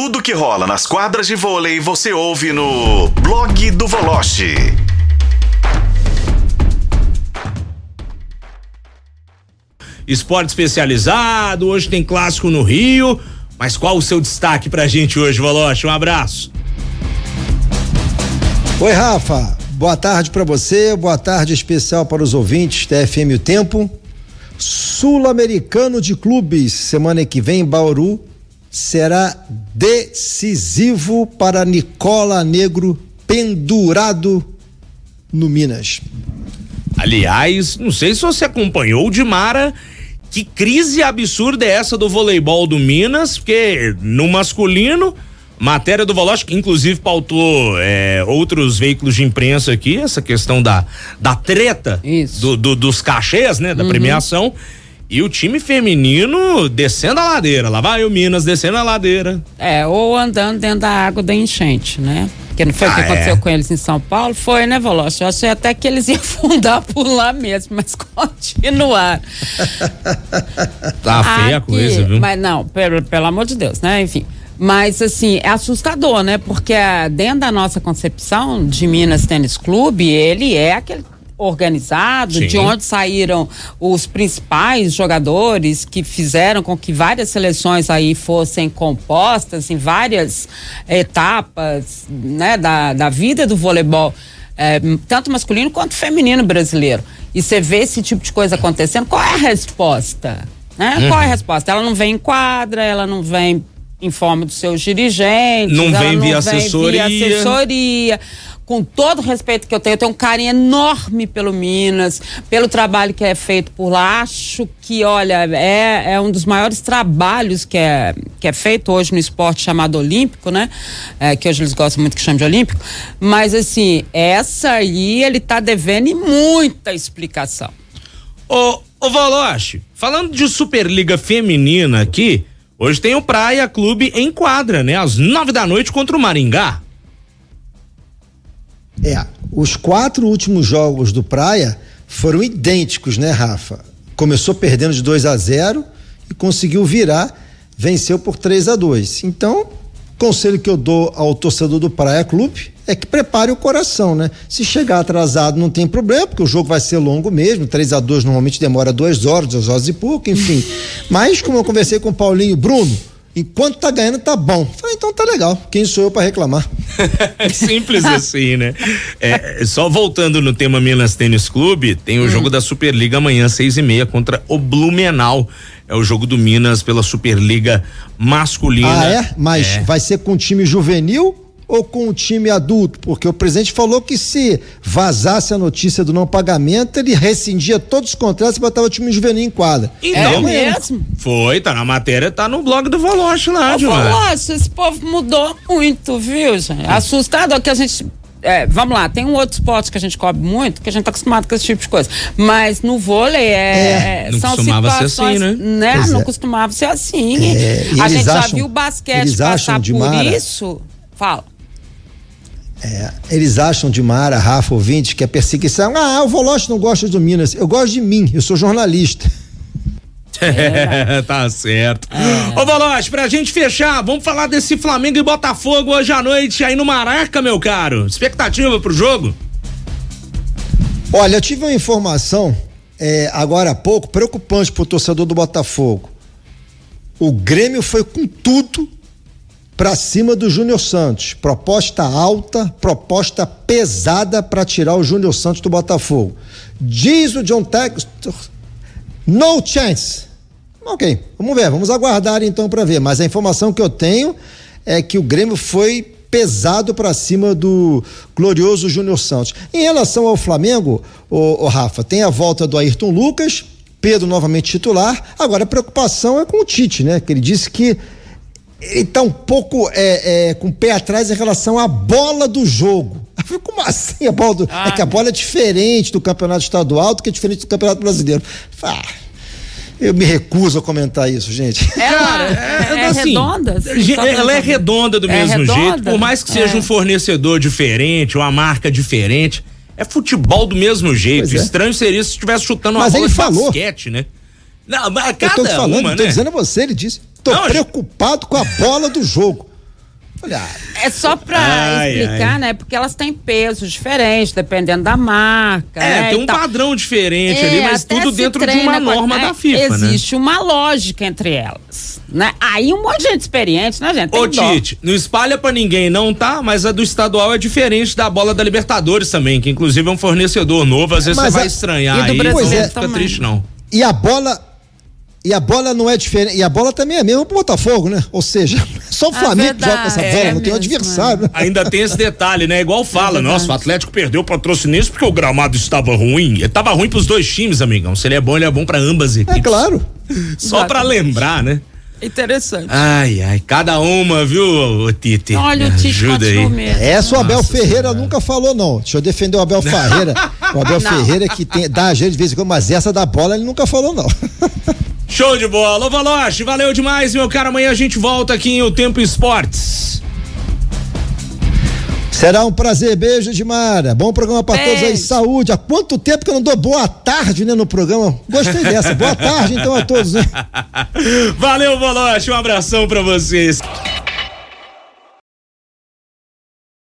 Tudo que rola nas quadras de vôlei você ouve no blog do Voloche. Esporte especializado, hoje tem clássico no Rio. Mas qual o seu destaque pra gente hoje, Voloche? Um abraço. Oi, Rafa. Boa tarde para você, boa tarde especial para os ouvintes da FM O Tempo. Sul-Americano de Clubes, semana que vem em Bauru, será decisivo para Nicola Negro pendurado no Minas. Aliás, não sei se você acompanhou o Dimara. Que crise absurda é essa do voleibol do Minas? Porque no masculino, matéria do Voloche, que inclusive pautou é, outros veículos de imprensa aqui, essa questão da, da treta do, do, dos cachês, né? Da uhum. premiação. E o time feminino descendo a ladeira. Lá vai o Minas descendo a ladeira. É, ou andando dentro da água da enchente, né? Que não foi o ah, que aconteceu é. com eles em São Paulo? Foi, né, Veloso? Eu achei até que eles iam fundar por lá mesmo, mas continuar. tá feia a coisa, viu? Mas não, pelo, pelo amor de Deus, né? Enfim. Mas, assim, é assustador, né? Porque dentro da nossa concepção de Minas Tênis Clube, ele é aquele organizado, Sim. de onde saíram os principais jogadores que fizeram com que várias seleções aí fossem compostas em várias etapas né, da, da vida do voleibol, é, tanto masculino quanto feminino brasileiro. E você vê esse tipo de coisa acontecendo, qual é a resposta? Né? Uhum. Qual é a resposta? Ela não vem em quadra, ela não vem em forma dos seus dirigentes, não vem não via vem assessoria. Via assessoria com todo o respeito que eu tenho, eu tenho um carinho enorme pelo Minas, pelo trabalho que é feito por lá. Acho que, olha, é, é um dos maiores trabalhos que é, que é feito hoje no esporte chamado olímpico, né? É, que hoje eles gostam muito que chama de olímpico. Mas, assim, essa aí ele tá devendo muita explicação. Ô, ô Voloche, falando de Superliga Feminina aqui, hoje tem o Praia Clube em quadra, né? Às nove da noite contra o Maringá. É, os quatro últimos jogos do Praia foram idênticos, né, Rafa? Começou perdendo de 2 a 0 e conseguiu virar, venceu por 3 a 2. Então, conselho que eu dou ao torcedor do Praia Clube é que prepare o coração, né? Se chegar atrasado não tem problema, porque o jogo vai ser longo mesmo, 3 a 2 normalmente demora duas horas, duas horas e pouco, enfim. Mas como eu conversei com o Paulinho, Bruno, Enquanto tá ganhando, tá bom. Falei, então tá legal. Quem sou eu para reclamar? Simples assim, né? É, só voltando no tema Minas Tênis Clube, tem o hum. jogo da Superliga amanhã, seis e meia, contra o Blumenau. É o jogo do Minas pela Superliga masculina. Ah, é? Mas é. vai ser com time juvenil ou com o time adulto? Porque o presidente falou que se vazasse a notícia do não pagamento, ele rescindia todos os contratos e botava o time juvenil em quadra. Então, é mesmo? Foi, tá na matéria, tá no blog do Voloche lá, Ô, Voloche, esse povo mudou muito, viu, gente? Assustado que a gente é, vamos lá, tem um outro esporte que a gente cobre muito, que a gente tá acostumado com esse tipo de coisa. Mas no vôlei é, é não são costumava situações, ser assim, né? né? Não é. costumava ser assim. É, a gente acham, já viu o basquete passar por Mara, isso. Fala. É, eles acham de Mara, Rafa, ouvinte, que é perseguição. Ah, o Voloche não gosta do Minas. Eu gosto de mim, eu sou jornalista. É, tá certo. É. Ô, Voloche, pra gente fechar, vamos falar desse Flamengo e Botafogo hoje à noite aí no Maraca, meu caro. Expectativa pro jogo? Olha, eu tive uma informação é, agora há pouco preocupante pro torcedor do Botafogo. O Grêmio foi com tudo para cima do Júnior Santos. Proposta alta, proposta pesada para tirar o Júnior Santos do Botafogo. Diz o John Textor, no chance. Ok, vamos ver, vamos aguardar então para ver. Mas a informação que eu tenho é que o Grêmio foi pesado para cima do glorioso Júnior Santos. Em relação ao Flamengo, o, o Rafa, tem a volta do Ayrton Lucas, Pedro novamente titular. Agora a preocupação é com o Tite, né? Que ele disse que ele está um pouco é, é, com o pé atrás em relação à bola do jogo. Como assim a bola do... Ah, é que a bola é diferente do campeonato estadual do que é diferente do campeonato brasileiro. Ah, eu me recuso a comentar isso, gente. É, Cara, é, é, é assim, redonda? Assim, ela é redonda do é mesmo redonda? jeito, por mais que seja um fornecedor diferente, uma marca diferente. É futebol do mesmo jeito. Estranho seria se estivesse chutando uma Mas bola ele de falou. basquete, né? Não, mas cada eu tô falando, uma, tô né? dizendo a você, ele disse. Tô não, preocupado com a bola do jogo. Falei, ah, é só pra ai, explicar, ai. né? Porque elas têm pesos diferentes, dependendo da marca. É, né, tem um padrão diferente é, ali, mas tudo dentro de uma norma é, da FIFA, né? Existe né? uma lógica entre elas. Né? Aí um monte de gente experiente, né, gente? Tem Ô, dó. Tite, não espalha pra ninguém, não, tá? Mas a do estadual é diferente da bola da Libertadores também, que inclusive é um fornecedor novo, às vezes mas você a... vai estranhar. E do aí, não fica também. triste, não. E a bola e a bola não é diferente. E a bola também é mesmo pro Botafogo, né? Ou seja, só o ah, Flamengo verdade, joga com essa bola, é não tem um adversário. Né? Ainda tem esse detalhe, né? Igual fala, é nossa, o Atlético perdeu o patrocinense porque o gramado estava ruim. Ele tava ruim pros dois times, amigão. Se ele é bom, ele é bom para ambas equipes. É claro. Só para lembrar, né? Interessante. Ai, ai, cada uma, viu, Tite? Olha, o Tite Ajuda aí. Mesmo. Essa o Abel Ferreira senhora. nunca falou, não. Deixa eu defender o Abel Ferreira. o Abel não. Ferreira que tem, dá a gente de vez em quando, mas essa da bola ele nunca falou, não. Show de bola. Ô, Valoche, valeu demais, meu cara. Amanhã a gente volta aqui em O Tempo Esportes. Será um prazer, beijo de Mara. Bom programa para todos aí, saúde. Há quanto tempo que eu não dou boa tarde, né, no programa? Gostei dessa. boa tarde, então, a todos, né? Valeu, Valoche. Um abração para vocês.